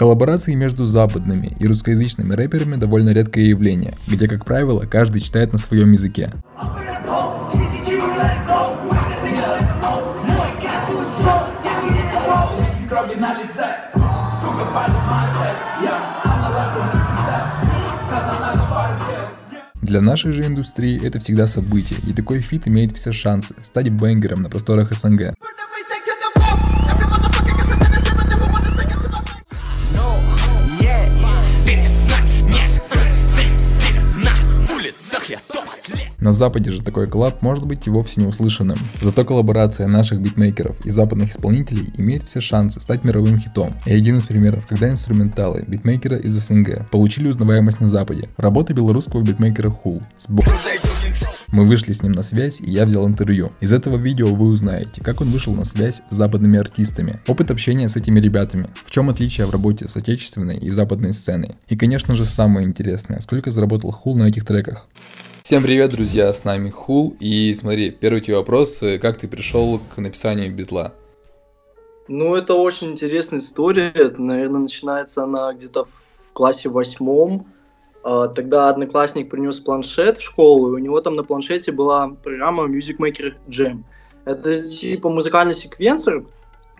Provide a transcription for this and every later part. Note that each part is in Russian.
Коллаборации между западными и русскоязычными рэперами довольно редкое явление, где, как правило, каждый читает на своем языке. Для нашей же индустрии это всегда событие, и такой фит имеет все шансы стать бенгером на просторах СНГ. На Западе же такой коллаб может быть и вовсе не услышанным. Зато коллаборация наших битмейкеров и западных исполнителей имеет все шансы стать мировым хитом. И один из примеров, когда инструменталы битмейкера из СНГ получили узнаваемость на Западе. Работа белорусского битмейкера hool с Бо... Мы вышли с ним на связь, и я взял интервью. Из этого видео вы узнаете, как он вышел на связь с западными артистами, опыт общения с этими ребятами, в чем отличие в работе с отечественной и западной сценой. И, конечно же, самое интересное, сколько заработал hool на этих треках. Всем привет, друзья, с нами Хул. И смотри, первый тебе вопрос, э, как ты пришел к написанию битла? Ну, это очень интересная история. Это, наверное, начинается она где-то в классе восьмом. А, тогда одноклассник принес планшет в школу, и у него там на планшете была программа Music Maker Jam. Это типа музыкальный секвенсор,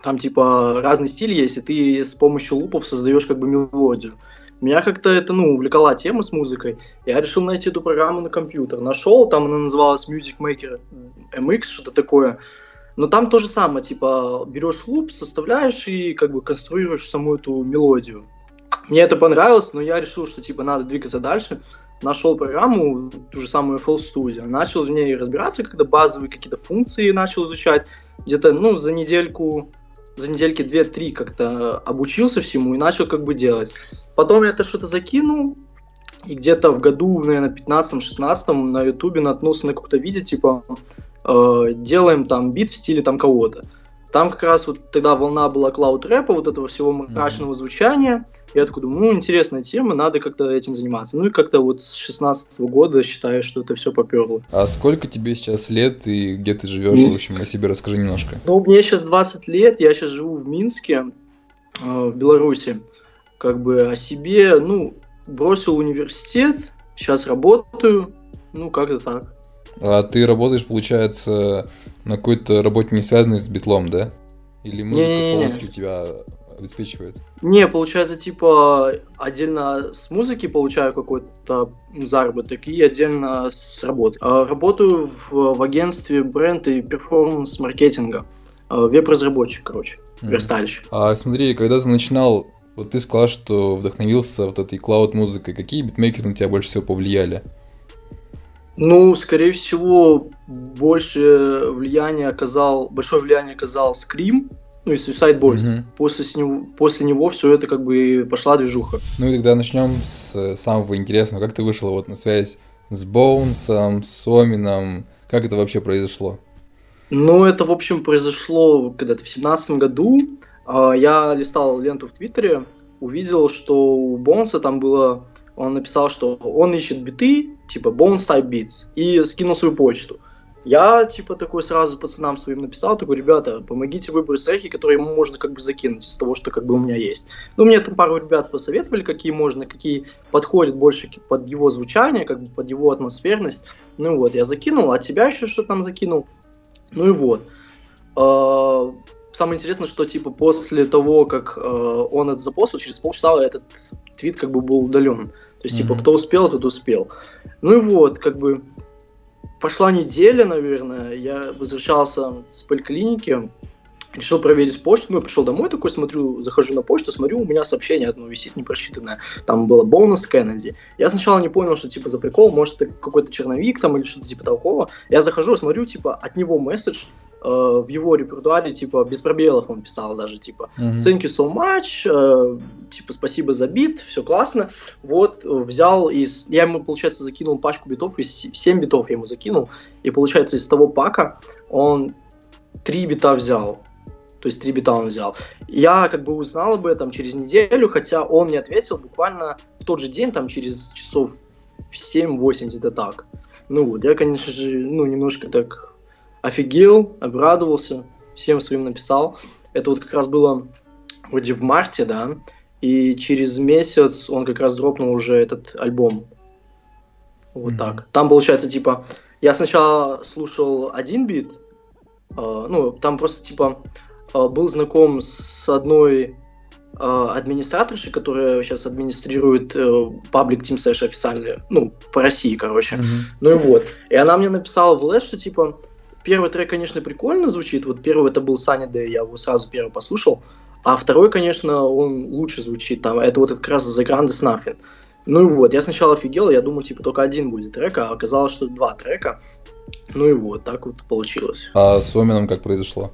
там типа разный стиль есть, и ты с помощью лупов создаешь как бы мелодию. Меня как-то это, ну, увлекала тема с музыкой. Я решил найти эту программу на компьютер. Нашел, там она называлась Music Maker MX, что-то такое. Но там то же самое, типа, берешь луп, составляешь и как бы конструируешь саму эту мелодию. Мне это понравилось, но я решил, что типа надо двигаться дальше. Нашел программу, ту же самую FL Studio, начал в ней разбираться, когда базовые какие-то функции начал изучать. Где-то, ну, за недельку за недельки 2-3 как-то обучился всему и начал как бы делать. Потом я это что-то закинул, и где-то в году, наверное, 15-16 на ютубе наткнулся на какое-то видео, типа, э, делаем там бит в стиле там кого-то. Там как раз вот тогда волна была клауд-рэпа, вот этого всего мрачного mm-hmm. звучания. Я такой думаю, ну, интересная тема, надо как-то этим заниматься. Ну и как-то вот с 16 -го года считаю, что это все поперло. А сколько тебе сейчас лет и где ты живешь? Mm. В общем, о себе расскажи немножко. Ну, мне сейчас 20 лет, я сейчас живу в Минске, э, в Беларуси. Как бы о себе, ну, бросил университет, сейчас работаю, ну, как-то так. А ты работаешь, получается, на какой-то работе не связанной с битлом, да? Или музыка не, не, не. полностью тебя обеспечивает? Не, получается, типа, отдельно с музыки получаю какой-то заработок и отдельно с работы. А, работаю в, в агентстве бренд и перформанс-маркетинга. А, веб-разработчик, короче, mm. верстальщик. А смотри, когда ты начинал, вот ты сказал, что вдохновился вот этой клауд-музыкой. Какие битмейкеры на тебя больше всего повлияли? Ну, скорее всего, больше влияние оказал, большое влияние оказал Scream, ну и Suicide Boys. Угу. После, с него, после него все это как бы пошла движуха. Ну и тогда начнем с самого интересного. Как ты вышел вот на связь с Боунсом, с Омином? Как это вообще произошло? Ну, это, в общем, произошло когда-то в семнадцатом году. А, я листал ленту в Твиттере, увидел, что у Боунса там было... Он написал, что он ищет биты, типа Bones Type Beats, и скинул свою почту. Я, типа, такой сразу пацанам своим написал, такой, ребята, помогите выбрать цехи, которые ему можно как бы закинуть из того, что как бы у меня есть. Ну, мне там пару ребят посоветовали, какие можно, какие подходят больше под его звучание, как бы под его атмосферность. Ну вот, я закинул, а тебя еще что там закинул. Ну и вот. Самое интересное, что типа после того, как э, он это запостил, через полчаса этот твит как бы был удален. То есть, mm-hmm. типа, кто успел, тот успел. Ну и вот, как бы прошла неделя, наверное, я возвращался с поликлиники, решил проверить почту, ну, я пришел домой такой, смотрю, захожу на почту, смотрю, у меня сообщение одно висит непрочитанное, там было бонус Кеннеди. Я сначала не понял, что, типа, за прикол, может, это какой-то черновик там или что-то типа такого. Я захожу, смотрю, типа, от него месседж, э, в его репертуаре, типа, без пробелов он писал даже, типа, mm-hmm. thank you so much, э, типа, спасибо за бит, все классно. Вот, взял из... Я ему, получается, закинул пачку битов, из 7 битов я ему закинул, и, получается, из того пака он 3 бита взял то есть 3 бита он взял. Я как бы узнал об этом через неделю, хотя он мне ответил буквально в тот же день, там через часов 7-8, где-то так. Ну вот, я, конечно же, ну, немножко так офигел, обрадовался, всем своим написал. Это вот как раз было вроде в марте, да, и через месяц он как раз дропнул уже этот альбом. Вот mm-hmm. так. Там получается, типа, я сначала слушал один бит, э, ну, там просто, типа, э, был знаком с одной э, администраторшей, которая сейчас администрирует э, паблик Team Sash официальный, ну, по России, короче. Mm-hmm. Ну и вот. И она мне написала в лэш, что, типа, первый трек, конечно, прикольно звучит. Вот первый это был Sunny Day, я его сразу первый послушал. А второй, конечно, он лучше звучит. Там, это вот как раз The Grandest Nothing. Ну и вот, я сначала офигел, я думал, типа, только один будет трек, а оказалось, что два трека. Ну и вот, так вот получилось. А с Омином как произошло?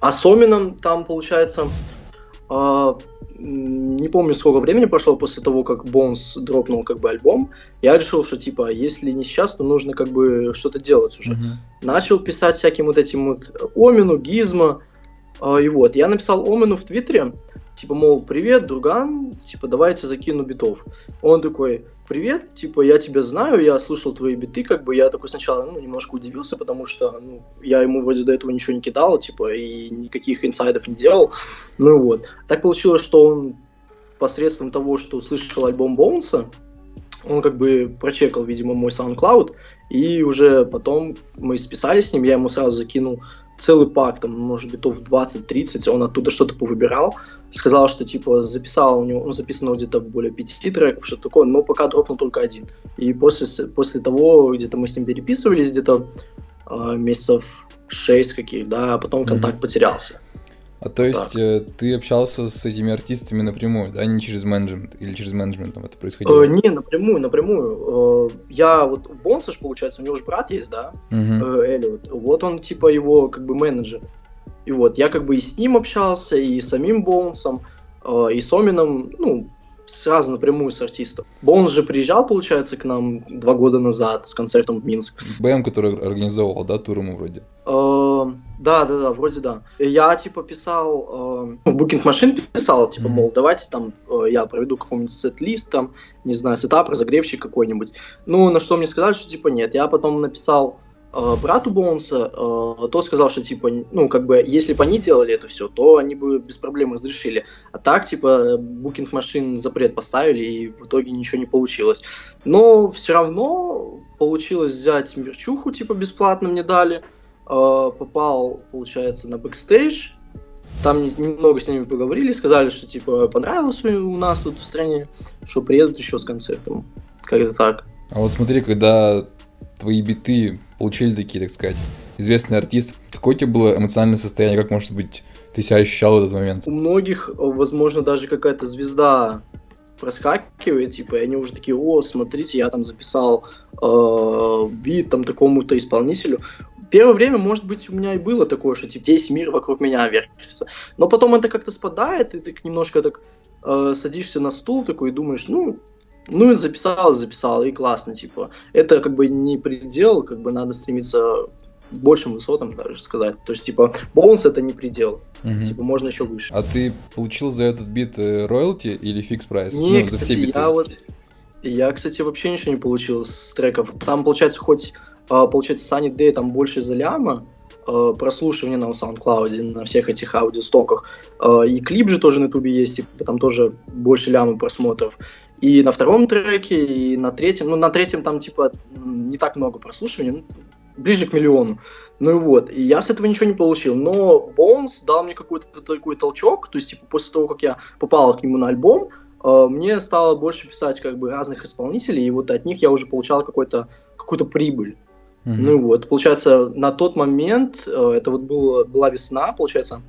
А с Омином там, получается, э, не помню, сколько времени прошло после того, как Бонс дропнул как бы альбом. Я решил, что типа, если не сейчас, то нужно как бы что-то делать уже. Mm-hmm. Начал писать всяким вот этим вот Омину, Гизмо, э, и вот. Я написал Омину в Твиттере, типа, мол, привет, друган, типа, давайте закину битов. Он такой, привет, типа, я тебя знаю, я слушал твои биты, как бы, я такой сначала, ну, немножко удивился, потому что, ну, я ему вроде до этого ничего не кидал, типа, и никаких инсайдов не делал, ну вот. Так получилось, что он посредством того, что услышал альбом Боунса, он как бы прочекал, видимо, мой SoundCloud, и уже потом мы списались с ним, я ему сразу закинул целый пак, там, может быть, то в 20-30, он оттуда что-то повыбирал, сказал, что, типа, записал у него, ну, записано где-то более пяти треков, что такое, но пока дропнул только один. И после, после того, где-то мы с ним переписывались, где-то э, месяцев шесть каких, да, а потом контакт mm-hmm. потерялся. А то есть э, ты общался с этими артистами напрямую, да, не через менеджмент или через менеджмент там это происходило? Э, не, напрямую, напрямую. Э, я вот Бонсаш, получается, у него же брат есть, да, uh-huh. э, Эллиот. Вот он типа его как бы менеджер. И вот я как бы и с ним общался, и с самим Боунсом, э, и с Омином, ну, сразу напрямую с артистом. Боунс же приезжал, получается, к нам два года назад с концертом в Минск. БМ, который организовывал, да, тур ему вроде? Э, да, да, да, вроде да. Я, типа, писал, э, Booking Machine писал, типа, мол, давайте там э, я проведу какой-нибудь сет-лист, там, не знаю, сетап, разогревщик какой-нибудь. Ну, на что мне сказали, что, типа, нет. Я потом написал э, брату Боунса, э, тот сказал, что, типа, ну, как бы, если бы они делали это все, то они бы без проблем разрешили. А так, типа, Booking Machine запрет поставили, и в итоге ничего не получилось. Но все равно получилось взять мерчуху, типа, бесплатно мне дали. Э, попал, получается, на бэкстейдж. Там немного с ними поговорили, сказали, что, типа, понравилось у нас тут в стране, что приедут еще с концертом. Как-то так. А вот смотри, когда твои биты получили такие, так сказать, известный артист, какое у тебя было эмоциональное состояние, как, может быть, ты себя ощущал в этот момент? У многих, возможно, даже какая-то звезда проскакивает, типа, и они уже такие, о, смотрите, я там записал э, бит там такому-то исполнителю. Первое время, может быть, у меня и было такое, что типа весь мир вокруг меня вертится. Но потом это как-то спадает, и ты немножко так э, садишься на стул такой и думаешь, ну, ну и записал, записал, и классно, типа. Это как бы не предел, как бы надо стремиться к большим высотам, даже сказать. То есть, типа, Bones это не предел. Угу. Типа, можно еще выше. А ты получил за этот бит э, роялти или fix price? Не, ну, кстати, за все биты? я вот... Я, кстати, вообще ничего не получил с треков. Там, получается, хоть, получается, Sunny Day там больше за ляма, а, прослушивания на SoundCloud, на всех этих аудиостоках. А, и клип же тоже на ютубе есть, типа, там тоже больше ляма просмотров. И на втором треке, и на третьем. Ну, на третьем там, типа, не так много прослушиваний, ну, ближе к миллиону. Ну и вот, и я с этого ничего не получил. Но Bones дал мне какой-то такой толчок, то есть, типа, после того, как я попал к нему на альбом, мне стало больше писать, как бы, разных исполнителей, и вот от них я уже получал какой-то, какую-то прибыль. Mm-hmm. Ну вот, получается, на тот момент, э, это вот было, была весна, получается,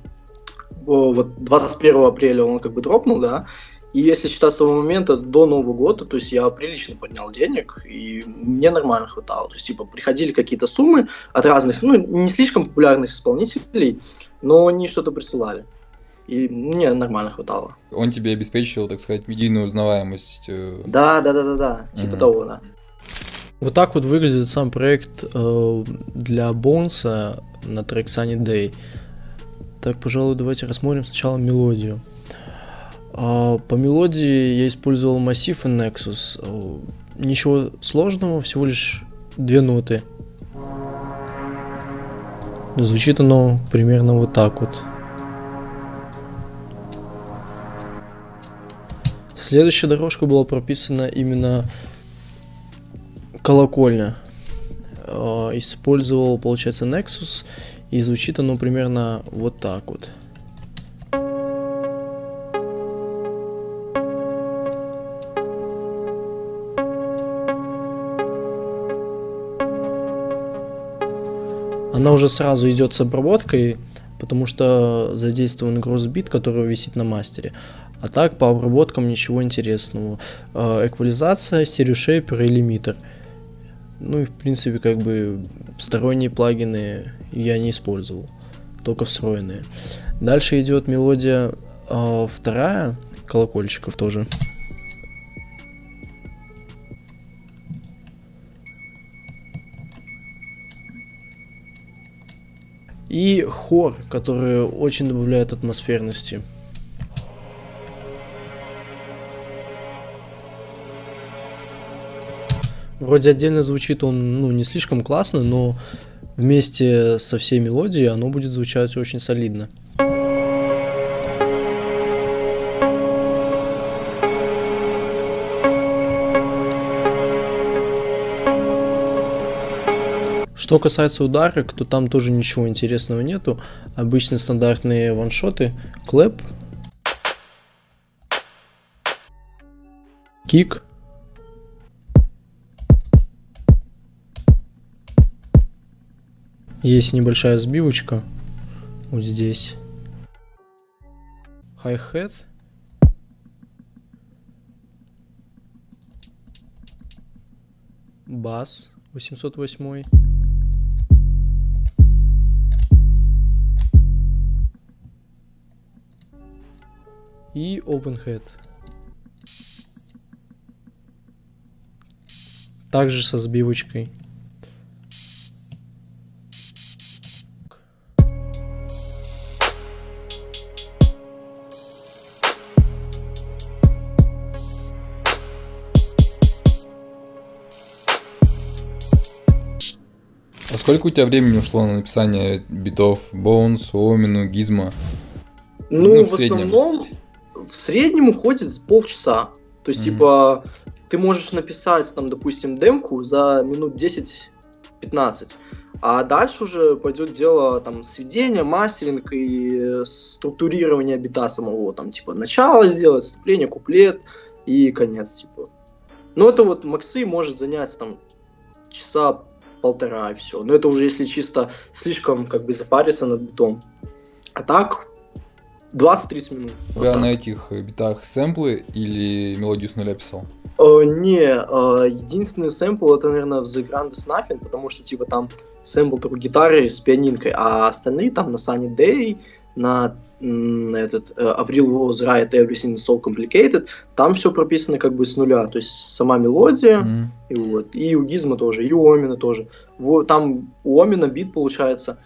вот 21 апреля он как бы дропнул, да, и если считать с того момента до Нового года, то есть я прилично поднял денег, и мне нормально хватало. То есть, типа, приходили какие-то суммы от разных, ну, не слишком популярных исполнителей, но они что-то присылали. И мне нормально хватало. Он тебе обеспечивал, так сказать, медийную узнаваемость. Э, да, да, да, да, да. Типа угу. того, да. Вот так вот выглядит сам проект э, для Бонса на трек Sunny Day. Так, пожалуй, давайте рассмотрим сначала мелодию. А, по мелодии я использовал массив и Nexus. А, ничего сложного, всего лишь две ноты. Звучит оно примерно вот так вот. Следующая дорожка была прописана именно колокольня. Э, использовал, получается, Nexus, и звучит оно примерно вот так вот. Она уже сразу идет с обработкой, потому что задействован гроссбит, который висит на мастере. А так по обработкам ничего интересного. Э, эквализация, стереошейпер и лимитер. Ну и в принципе как бы сторонние плагины я не использовал, только встроенные. Дальше идет мелодия э, вторая, колокольчиков тоже. И хор, который очень добавляет атмосферности. Вроде отдельно звучит он, ну, не слишком классно, но вместе со всей мелодией оно будет звучать очень солидно. Что касается ударок, то там тоже ничего интересного нету. Обычные стандартные ваншоты, клэп, кик, Есть небольшая сбивочка вот здесь. Хай-хет. Бас 808. И open head. Также со сбивочкой. Сколько у тебя времени ушло на написание битов Bones, Омину, Гизма? Ну, ну в, в основном в среднем уходит полчаса. То есть, mm-hmm. типа, ты можешь написать, там, допустим, демку за минут 10-15. А дальше уже пойдет дело там сведения, мастеринг и структурирование бита самого. Там, типа, начало сделать, вступление, куплет и конец, типа. Но это вот Максы может занять там часа полтора и все. Но это уже если чисто слишком как бы запариться над битом. А так 20-30 минут. У тебя вот на этих битах сэмплы или мелодию с нуля писал? Uh, не, uh, единственный сэмпл это, наверное, в The Grandest Nothing, потому что, типа, там сэмпл только гитары с пианинкой, а остальные там на Sunny Day, на этот uh, Avril was right, everything is so complicated, там все прописано как бы с нуля, то есть сама мелодия, mm. и вот, и у Гизма тоже, и у Омина тоже. Вот, там у Омина бит получается,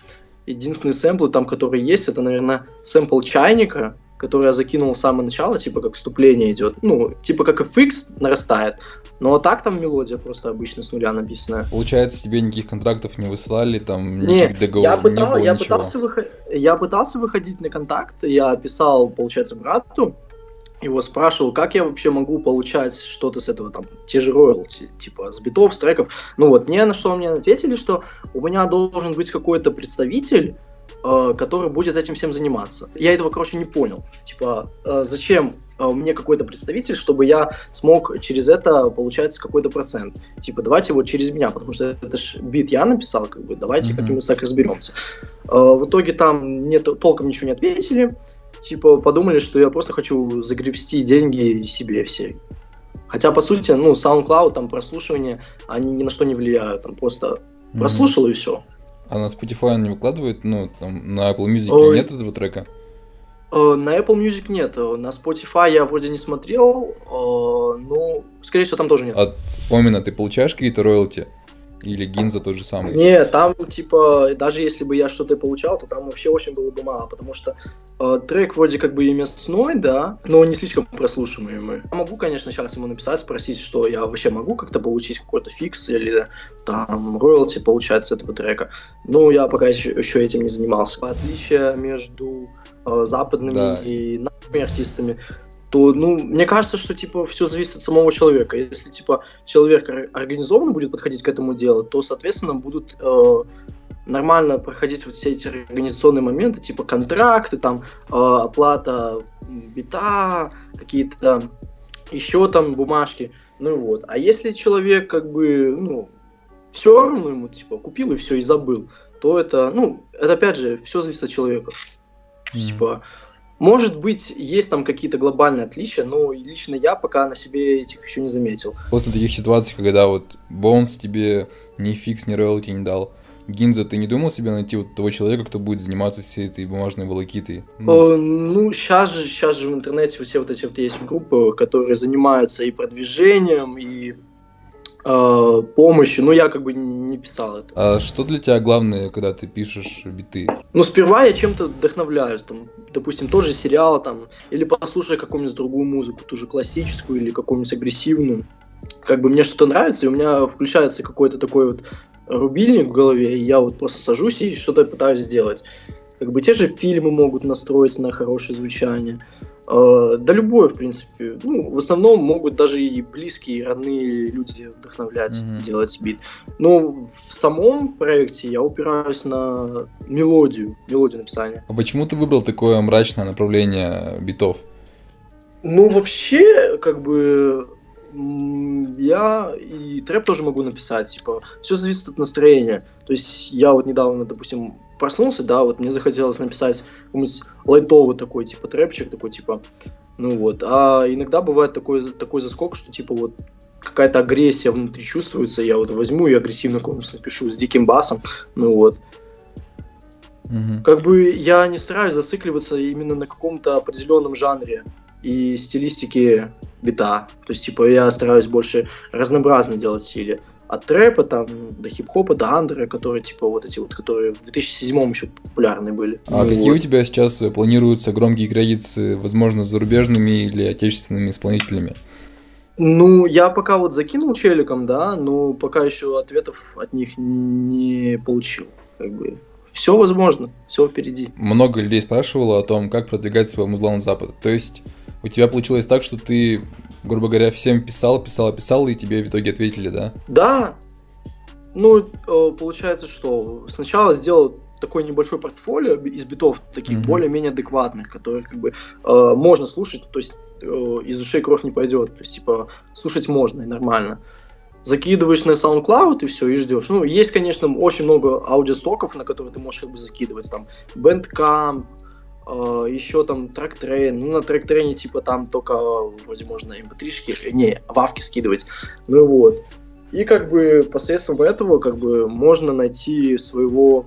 единственный сэмпл там, который есть, это, наверное, сэмпл чайника, который я закинул в самое начало, типа как вступление идет. Ну, типа как FX нарастает. Но так там мелодия просто обычно с нуля написанная. Получается, тебе никаких контрактов не высылали, там никаких не, договоров я пытал, не было я ничего. Пытался выход... Я пытался выходить на контакт, я писал, получается, брату, его спрашивал, как я вообще могу получать что-то с этого, там, те же роялти, типа, с битов, с треков. Ну вот, мне на что мне ответили, что у меня должен быть какой-то представитель, который будет этим всем заниматься. Я этого, короче, не понял. Типа, э, зачем э, мне какой-то представитель, чтобы я смог через это получать какой-то процент. Типа, давайте вот через меня, потому что это ж бит я написал, как бы, давайте mm-hmm. как-нибудь так разберемся. В итоге там мне толком ничего не ответили типа, подумали, что я просто хочу загребсти деньги себе все. Хотя, по сути, ну, SoundCloud, там, прослушивание, они ни на что не влияют, там, просто mm-hmm. прослушал и все. А на Spotify он не выкладывает, ну, там, на Apple Music Ой. нет этого трека? Uh, на Apple Music нет, на Spotify я вроде не смотрел, uh, ну, скорее всего, там тоже нет. От Омина ты получаешь какие-то роялти? Или Гинза тот же самый? Не, там, типа, даже если бы я что-то получал, то там вообще очень было бы мало, потому что э, трек вроде как бы и мясной, да, но не слишком прослушиваемый. Я могу, конечно, сейчас ему написать, спросить, что я вообще могу как-то получить какой-то фикс или там роялти получать с этого трека. Ну, я пока еще, еще этим не занимался. Отличие между э, западными да. и нашими артистами то, ну, мне кажется, что, типа, все зависит от самого человека. Если, типа, человек организованно будет подходить к этому делу, то, соответственно, будут э, нормально проходить вот все эти организационные моменты, типа контракты, там, э, оплата бита, какие-то еще там бумажки, ну вот. А если человек, как бы, ну, все равно ему, типа, купил и все, и забыл, то это, ну, это опять же, все зависит от человека. Mm-hmm. Типа, может быть, есть там какие-то глобальные отличия, но лично я пока на себе этих еще не заметил. После таких ситуаций, когда вот Bones тебе ни фикс, ни роялти не дал, Гинза, ты не думал себе найти вот того человека, кто будет заниматься всей этой бумажной волокитой? Ну, ну сейчас же, сейчас же в интернете все вот эти вот есть группы, которые занимаются и продвижением, и э, помощью, но я как бы не писал это. А что для тебя главное, когда ты пишешь биты? Ну, сперва я чем-то вдохновляюсь, там, допустим, тоже сериал, там, или послушай какую-нибудь другую музыку, ту же классическую или какую-нибудь агрессивную. Как бы мне что-то нравится, и у меня включается какой-то такой вот рубильник в голове, и я вот просто сажусь и что-то пытаюсь сделать. Как бы те же фильмы могут настроить на хорошее звучание. Э, да любое, в принципе. Ну, в основном могут даже и близкие, родные люди вдохновлять, mm-hmm. делать бит. Но в самом проекте я упираюсь на мелодию, мелодию написания. А почему ты выбрал такое мрачное направление битов? Ну, вообще, как бы, я и трэп тоже могу написать, типа, все зависит от настроения. То есть я вот недавно, допустим, проснулся, да, вот мне захотелось написать какой-нибудь лайтовый такой, типа, трэпчик такой, типа, ну вот. А иногда бывает такой, такой заскок, что, типа, вот какая-то агрессия внутри чувствуется, я вот возьму и агрессивно какой-нибудь напишу с диким басом, ну вот. Угу. Как бы я не стараюсь зацикливаться именно на каком-то определенном жанре и стилистике бита. То есть, типа, я стараюсь больше разнообразно делать стили от рэпа там до хип-хопа, до андера, которые типа вот эти вот, которые в 2007 еще популярны были. А ну, какие вот. у тебя сейчас планируются громкие кредиты, возможно, с зарубежными или отечественными исполнителями? Ну, я пока вот закинул челиком, да, но пока еще ответов от них не получил. Как бы все возможно, все впереди. Много людей спрашивало о том, как продвигать свой музло на Запад. То есть у тебя получилось так, что ты грубо говоря, всем писал, писал, писал, и тебе в итоге ответили, да? Да. Ну, э, получается, что сначала сделал такой небольшой портфолио из битов, таких mm-hmm. более-менее адекватных, которые как бы э, можно слушать, то есть э, из ушей кровь не пойдет, то есть типа слушать можно и нормально. Закидываешь на SoundCloud и все, и ждешь. Ну, есть, конечно, очень много аудиостоков, на которые ты можешь как бы закидывать, там, Bandcamp, Uh, еще там TrackTrain, ну на TrackTrain е типа там только вроде можно mp3-шки, не, вавки скидывать, ну вот. И как бы посредством этого как бы можно найти своего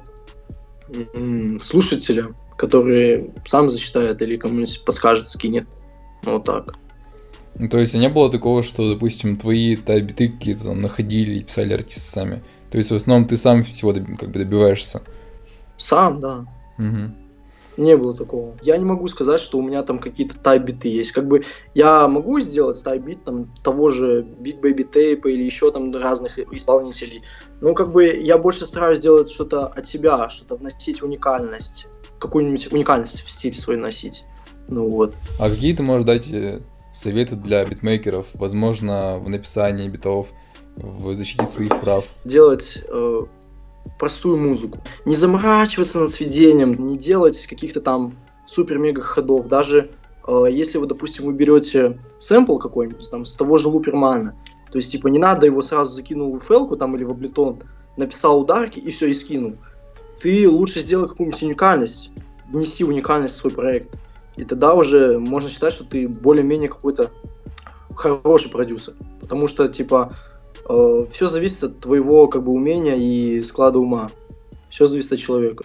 м-м, слушателя, который сам зачитает или кому-нибудь подскажет, скинет. Вот так. Ну, то есть а не было такого, что, допустим, твои тайбиты какие-то там находили и писали артисты сами? То есть в основном ты сам всего как бы добиваешься? Сам, да. Угу. Не было такого. Я не могу сказать, что у меня там какие-то тайбиты есть. Как бы я могу сделать тайбит там того же Big Baby Tape или еще там разных исполнителей. Но как бы я больше стараюсь сделать что-то от себя, что-то вносить уникальность, какую-нибудь уникальность в стиль свой носить. Ну вот. А какие ты можешь дать э, советы для битмейкеров, возможно, в написании битов, в защите своих прав? Делать э, простую музыку. Не заморачиваться над сведением, не делать каких-то там супер-мега ходов. Даже э, если вы, допустим, вы берете сэмпл какой-нибудь там с того же Лупермана, то есть, типа, не надо его сразу закинул в фелку там или в Ableton, написал ударки и все, и скинул. Ты лучше сделай какую-нибудь уникальность, внеси уникальность в свой проект. И тогда уже можно считать, что ты более-менее какой-то хороший продюсер. Потому что, типа, все зависит от твоего как бы умения и склада ума. Все зависит от человека.